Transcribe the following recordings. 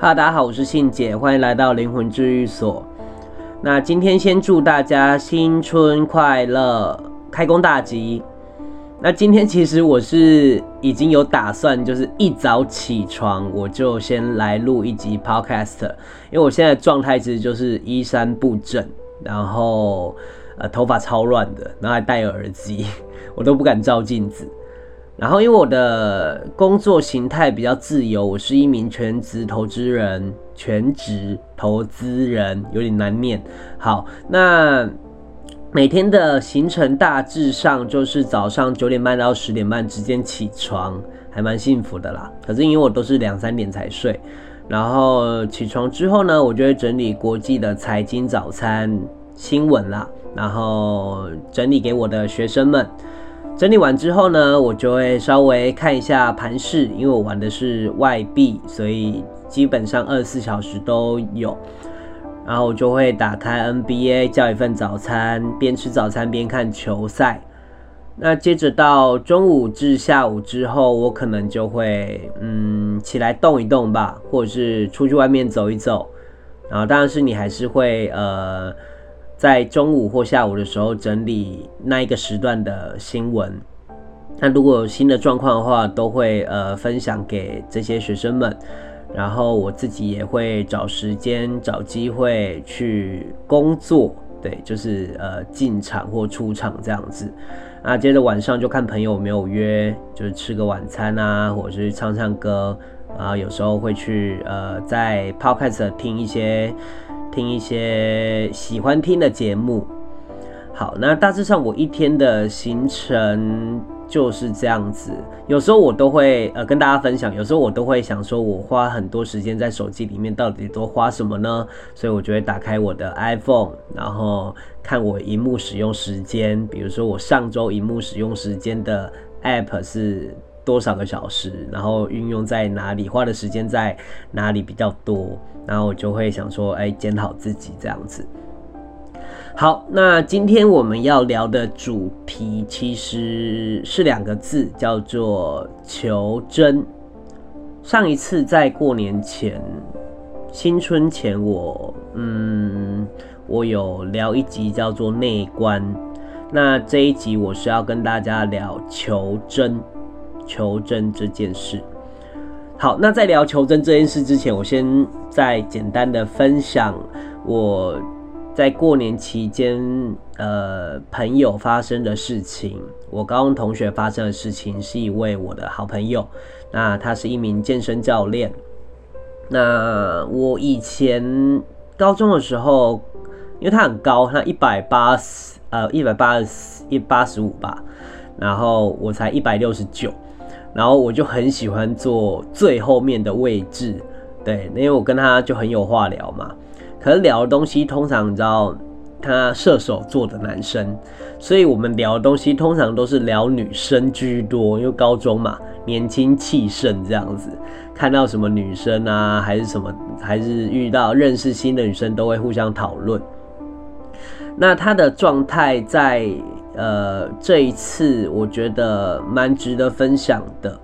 哈，大家好，我是信姐，欢迎来到灵魂治愈所。那今天先祝大家新春快乐，开工大吉。那今天其实我是已经有打算，就是一早起床我就先来录一集 podcast，因为我现在状态其实就是衣衫不整，然后呃头发超乱的，然后还戴耳机，我都不敢照镜子。然后，因为我的工作形态比较自由，我是一名全职投资人，全职投资人有点难念。好，那每天的行程大致上就是早上九点半到十点半之间起床，还蛮幸福的啦。可是因为我都是两三点才睡，然后起床之后呢，我就会整理国际的财经早餐新闻啦，然后整理给我的学生们。整理完之后呢，我就会稍微看一下盘势，因为我玩的是外币，所以基本上二十四小时都有。然后我就会打开 NBA，叫一份早餐，边吃早餐边看球赛。那接着到中午至下午之后，我可能就会嗯起来动一动吧，或者是出去外面走一走。然后当然是你还是会呃。在中午或下午的时候整理那一个时段的新闻，那如果有新的状况的话，都会呃分享给这些学生们，然后我自己也会找时间找机会去工作，对，就是呃进场或出场这样子。那接着晚上就看朋友有没有约，就是吃个晚餐啊，或者是唱唱歌。啊，有时候会去呃在 Podcast 听一些。听一些喜欢听的节目。好，那大致上我一天的行程就是这样子。有时候我都会呃跟大家分享，有时候我都会想说，我花很多时间在手机里面，到底都花什么呢？所以我就会打开我的 iPhone，然后看我荧幕使用时间。比如说我上周荧幕使用时间的 App 是多少个小时，然后运用在哪里，花的时间在哪里比较多。然后我就会想说，哎，检讨自己这样子。好，那今天我们要聊的主题其实是两个字，叫做求真。上一次在过年前、新春前我，嗯，我有聊一集叫做内观。那这一集我是要跟大家聊求真，求真这件事。好，那在聊求真这件事之前，我先再简单的分享我在过年期间，呃，朋友发生的事情。我高中同学发生的事情是一位我的好朋友，那他是一名健身教练。那我以前高中的时候，因为他很高，他一百八十，呃，一百八十，一八十五吧，然后我才一百六十九。然后我就很喜欢坐最后面的位置，对，因为我跟他就很有话聊嘛。可是聊的东西通常你知道，他射手座的男生，所以我们聊的东西通常都是聊女生居多，因为高中嘛，年轻气盛这样子，看到什么女生啊，还是什么，还是遇到认识新的女生，都会互相讨论。那他的状态在。呃，这一次我觉得蛮值得分享的。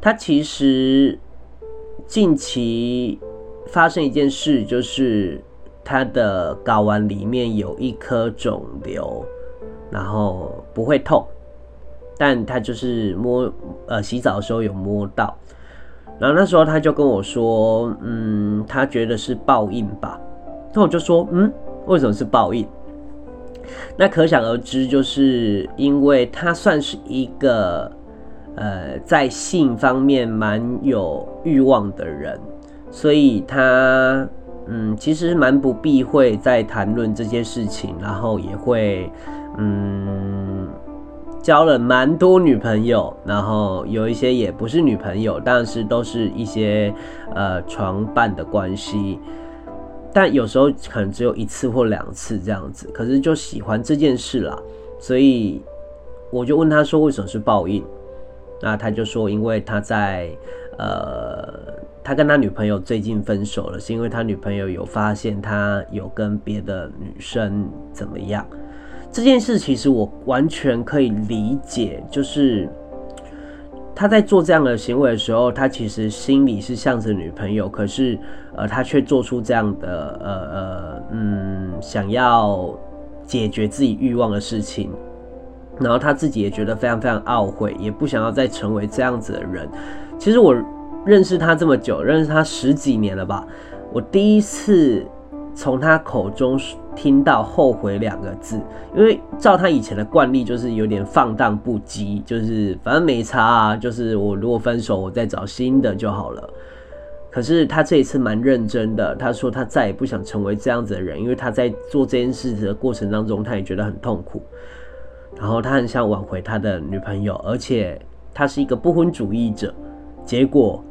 他其实近期发生一件事，就是他的睾丸里面有一颗肿瘤，然后不会痛，但他就是摸呃洗澡的时候有摸到，然后那时候他就跟我说，嗯，他觉得是报应吧。那我就说，嗯，为什么是报应？那可想而知，就是因为他算是一个，呃，在性方面蛮有欲望的人，所以他，嗯，其实蛮不避讳在谈论这些事情，然后也会，嗯，交了蛮多女朋友，然后有一些也不是女朋友，但是都是一些，呃，床伴的关系。但有时候可能只有一次或两次这样子，可是就喜欢这件事啦，所以我就问他说为什么是报应？那他就说因为他在呃，他跟他女朋友最近分手了，是因为他女朋友有发现他有跟别的女生怎么样？这件事其实我完全可以理解，就是。他在做这样的行为的时候，他其实心里是向着女朋友，可是呃，他却做出这样的呃呃嗯，想要解决自己欲望的事情，然后他自己也觉得非常非常懊悔，也不想要再成为这样子的人。其实我认识他这么久，认识他十几年了吧，我第一次从他口中听到“后悔”两个字，因为照他以前的惯例，就是有点放荡不羁，就是反正没差啊，就是我如果分手，我再找新的就好了。可是他这一次蛮认真的，他说他再也不想成为这样子的人，因为他在做这件事的过程当中，他也觉得很痛苦，然后他很想挽回他的女朋友，而且他是一个不婚主义者。结果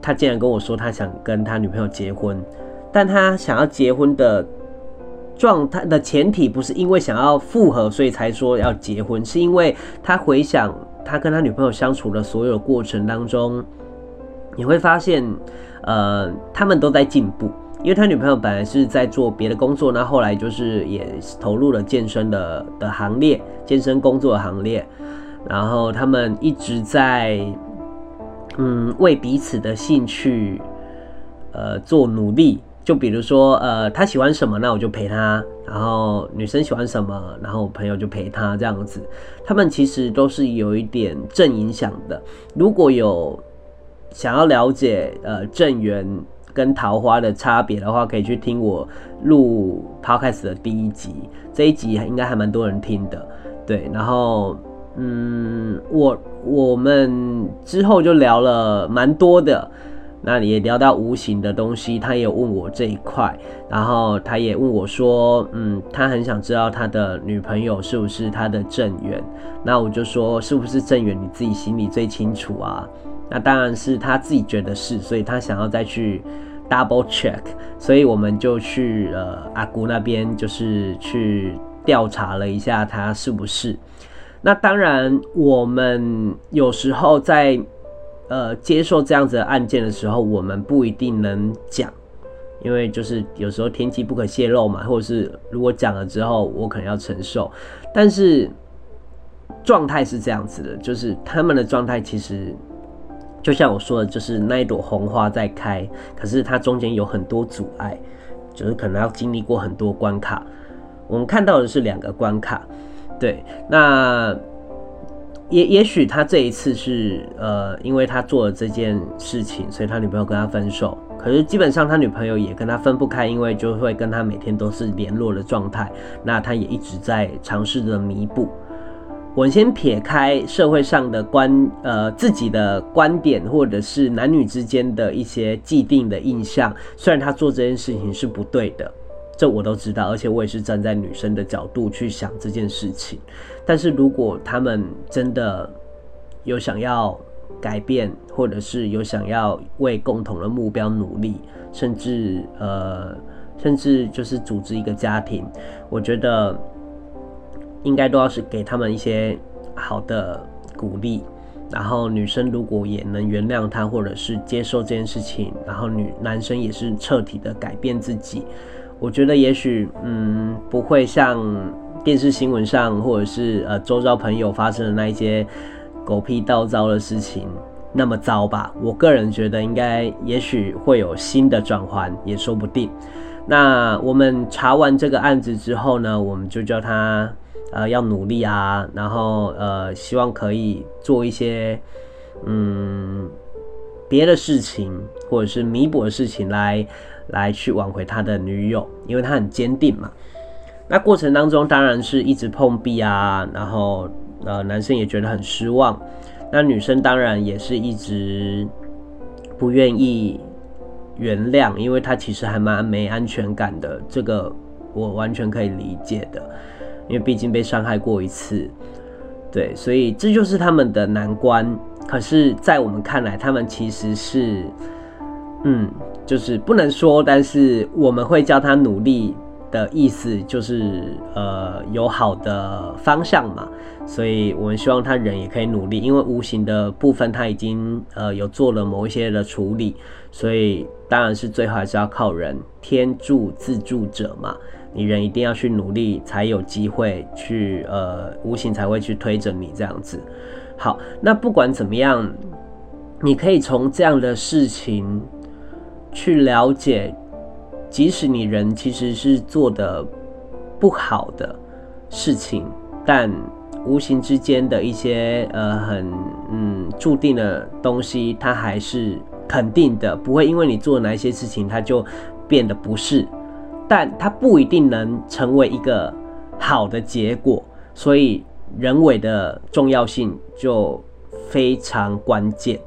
他竟然跟我说他想跟他女朋友结婚，但他想要结婚的状态的前提不是因为想要复合，所以才说要结婚，是因为他回想他跟他女朋友相处的所有的过程当中。你会发现，呃，他们都在进步，因为他女朋友本来是在做别的工作，那后来就是也投入了健身的的行列，健身工作行列，然后他们一直在，嗯，为彼此的兴趣，呃，做努力。就比如说，呃，他喜欢什么，那我就陪他；然后女生喜欢什么，然后我朋友就陪他，这样子。他们其实都是有一点正影响的。如果有。想要了解呃正缘跟桃花的差别的话，可以去听我录 podcast 的第一集，这一集应该还蛮多人听的，对。然后嗯，我我们之后就聊了蛮多的，那也聊到无形的东西，他也问我这一块，然后他也问我说，嗯，他很想知道他的女朋友是不是他的正缘，那我就说是不是正缘，你自己心里最清楚啊。那当然是他自己觉得是，所以他想要再去 double check，所以我们就去呃阿姑那边，就是去调查了一下他是不是。那当然，我们有时候在呃接受这样子的案件的时候，我们不一定能讲，因为就是有时候天机不可泄露嘛，或者是如果讲了之后，我可能要承受。但是状态是这样子的，就是他们的状态其实。就像我说的，就是那一朵红花在开，可是它中间有很多阻碍，就是可能要经历过很多关卡。我们看到的是两个关卡，对，那也也许他这一次是呃，因为他做了这件事情，所以他女朋友跟他分手。可是基本上他女朋友也跟他分不开，因为就会跟他每天都是联络的状态。那他也一直在尝试着弥补。我先撇开社会上的观，呃，自己的观点，或者是男女之间的一些既定的印象。虽然他做这件事情是不对的，这我都知道，而且我也是站在女生的角度去想这件事情。但是如果他们真的有想要改变，或者是有想要为共同的目标努力，甚至呃，甚至就是组织一个家庭，我觉得。应该都要是给他们一些好的鼓励，然后女生如果也能原谅他，或者是接受这件事情，然后女男生也是彻底的改变自己，我觉得也许嗯不会像电视新闻上或者是呃周遭朋友发生的那一些狗屁倒灶的事情那么糟吧。我个人觉得应该也许会有新的转换，也说不定。那我们查完这个案子之后呢，我们就叫他。呃，要努力啊，然后呃，希望可以做一些嗯别的事情，或者是弥补的事情来来去挽回他的女友，因为他很坚定嘛。那过程当中当然是一直碰壁啊，然后呃，男生也觉得很失望，那女生当然也是一直不愿意原谅，因为她其实还蛮没安全感的，这个我完全可以理解的。因为毕竟被伤害过一次，对，所以这就是他们的难关。可是，在我们看来，他们其实是，嗯，就是不能说，但是我们会叫他努力的意思，就是呃，有好的方向嘛。所以我们希望他人也可以努力，因为无形的部分他已经呃有做了某一些的处理，所以当然是最后还是要靠人，天助自助者嘛。你人一定要去努力，才有机会去呃，无形才会去推着你这样子。好，那不管怎么样，你可以从这样的事情去了解，即使你人其实是做的不好的事情，但无形之间的一些呃很嗯注定的东西，它还是肯定的，不会因为你做哪一些事情，它就变得不是，但它不一定能成为一个好的结果，所以人为的重要性就非常关键。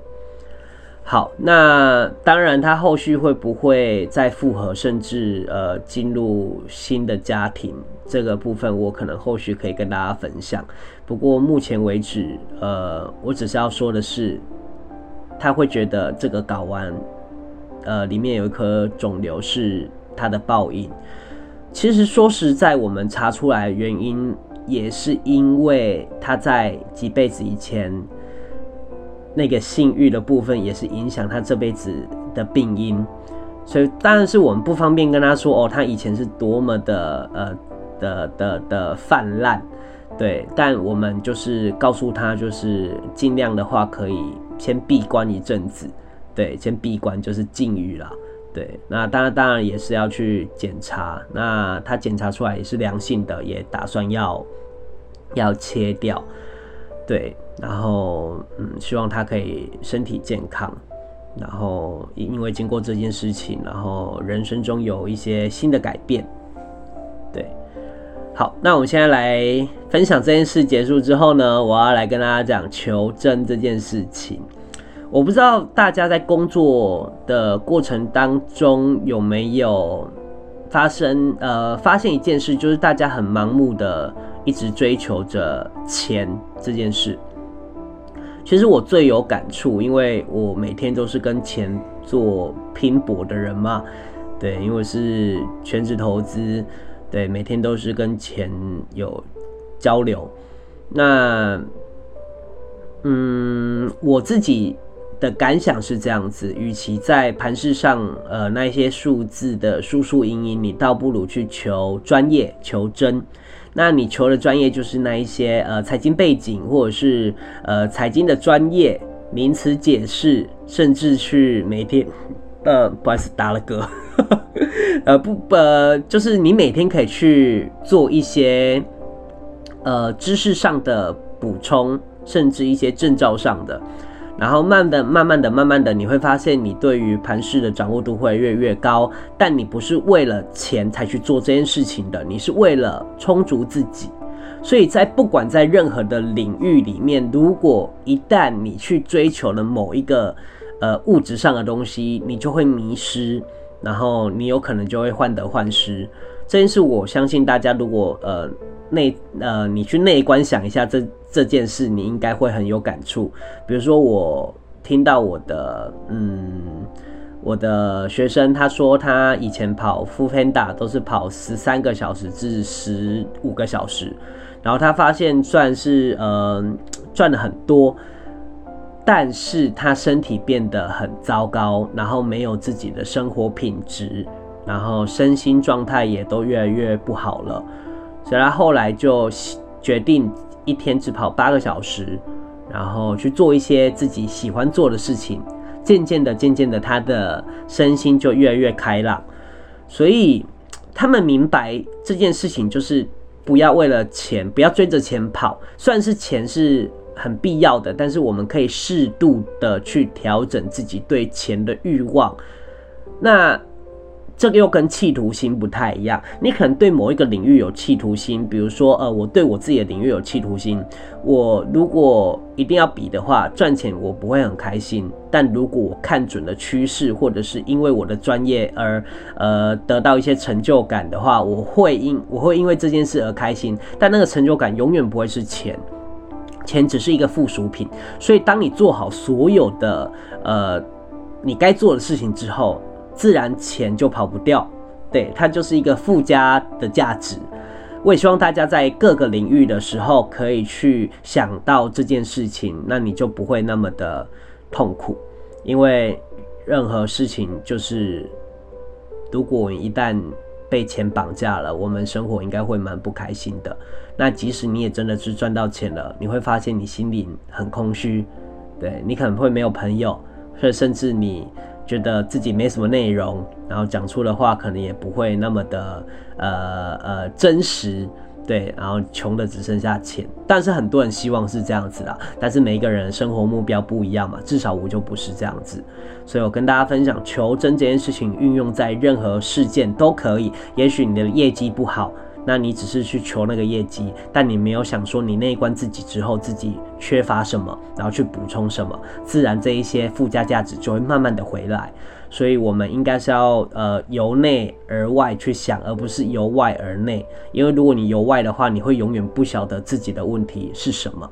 好，那当然，他后续会不会再复合，甚至呃进入新的家庭，这个部分我可能后续可以跟大家分享。不过目前为止，呃，我只是要说的是，他会觉得这个睾丸，呃，里面有一颗肿瘤是他的报应。其实说实在，我们查出来原因也是因为他在几辈子以前。那个性欲的部分也是影响他这辈子的病因，所以当然是我们不方便跟他说哦，他以前是多么的呃的的的泛滥，对，但我们就是告诉他，就是尽量的话可以先闭关一阵子，对，先闭关就是禁欲啦，对，那当然当然也是要去检查，那他检查出来也是良性的，也打算要要切掉，对。然后，嗯，希望他可以身体健康。然后，因为经过这件事情，然后人生中有一些新的改变。对，好，那我们现在来分享这件事结束之后呢，我要来跟大家讲求真这件事情。我不知道大家在工作的过程当中有没有发生，呃，发现一件事，就是大家很盲目的一直追求着钱这件事。其实我最有感触，因为我每天都是跟钱做拼搏的人嘛，对，因为是全职投资，对，每天都是跟钱有交流。那，嗯，我自己的感想是这样子，与其在盘势上，呃，那些数字的输输赢赢，你倒不如去求专业、求真。那你求的专业就是那一些呃财经背景，或者是呃财经的专业名词解释，甚至去每天呃不好意思打了嗝，呃不呃就是你每天可以去做一些呃知识上的补充，甚至一些证照上的。然后慢的、慢慢的、慢慢的，你会发现你对于盘势的掌握度会越来越高。但你不是为了钱才去做这件事情的，你是为了充足自己。所以在不管在任何的领域里面，如果一旦你去追求了某一个呃物质上的东西，你就会迷失，然后你有可能就会患得患失。这件事，我相信大家如果呃。内呃，你去内观想一下这这件事，你应该会很有感触。比如说，我听到我的嗯，我的学生他说，他以前跑 full panda 都是跑十三个小时至十五个小时，然后他发现算是呃赚了很多，但是他身体变得很糟糕，然后没有自己的生活品质，然后身心状态也都越来越不好了。所以他后来就决定一天只跑八个小时，然后去做一些自己喜欢做的事情。渐渐的，渐渐的，他的身心就越来越开朗。所以他们明白这件事情就是不要为了钱，不要追着钱跑。虽然是钱是很必要的，但是我们可以适度的去调整自己对钱的欲望。那。这个又跟企图心不太一样。你可能对某一个领域有企图心，比如说，呃，我对我自己的领域有企图心。我如果一定要比的话，赚钱我不会很开心。但如果我看准了趋势，或者是因为我的专业而呃得到一些成就感的话，我会因我会因为这件事而开心。但那个成就感永远不会是钱，钱只是一个附属品。所以，当你做好所有的呃你该做的事情之后，自然钱就跑不掉，对，它就是一个附加的价值。我也希望大家在各个领域的时候可以去想到这件事情，那你就不会那么的痛苦。因为任何事情就是，如果一旦被钱绑架了，我们生活应该会蛮不开心的。那即使你也真的是赚到钱了，你会发现你心里很空虚，对，你可能会没有朋友，或者甚至你觉得自己没什么内容，然后讲出的话可能也不会那么的呃呃真实。对，然后穷的只剩下钱，但是很多人希望是这样子啦，但是每一个人生活目标不一样嘛，至少我就不是这样子，所以我跟大家分享，求真这件事情运用在任何事件都可以。也许你的业绩不好，那你只是去求那个业绩，但你没有想说你那一关自己之后自己缺乏什么，然后去补充什么，自然这一些附加价值就会慢慢的回来。所以，我们应该是要呃由内而外去想，而不是由外而内。因为如果你由外的话，你会永远不晓得自己的问题是什么。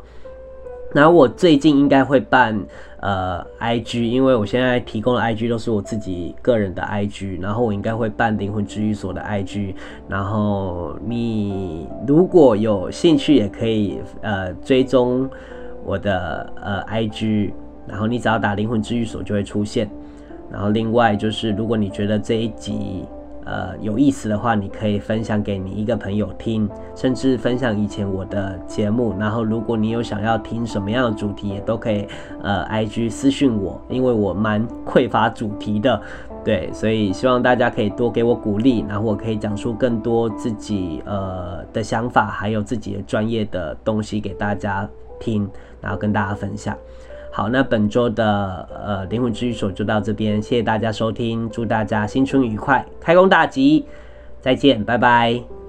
然后我最近应该会办呃 IG，因为我现在提供的 IG 都是我自己个人的 IG，然后我应该会办灵魂治愈所的 IG。然后你如果有兴趣，也可以呃追踪我的呃 IG，然后你只要打灵魂治愈所就会出现。然后另外就是，如果你觉得这一集呃有意思的话，你可以分享给你一个朋友听，甚至分享以前我的节目。然后如果你有想要听什么样的主题，也都可以呃 IG 私信我，因为我蛮匮乏主题的，对，所以希望大家可以多给我鼓励，然后我可以讲出更多自己呃的想法，还有自己的专业的东西给大家听，然后跟大家分享。好，那本周的呃灵魂治愈所就到这边，谢谢大家收听，祝大家新春愉快，开工大吉，再见，拜拜。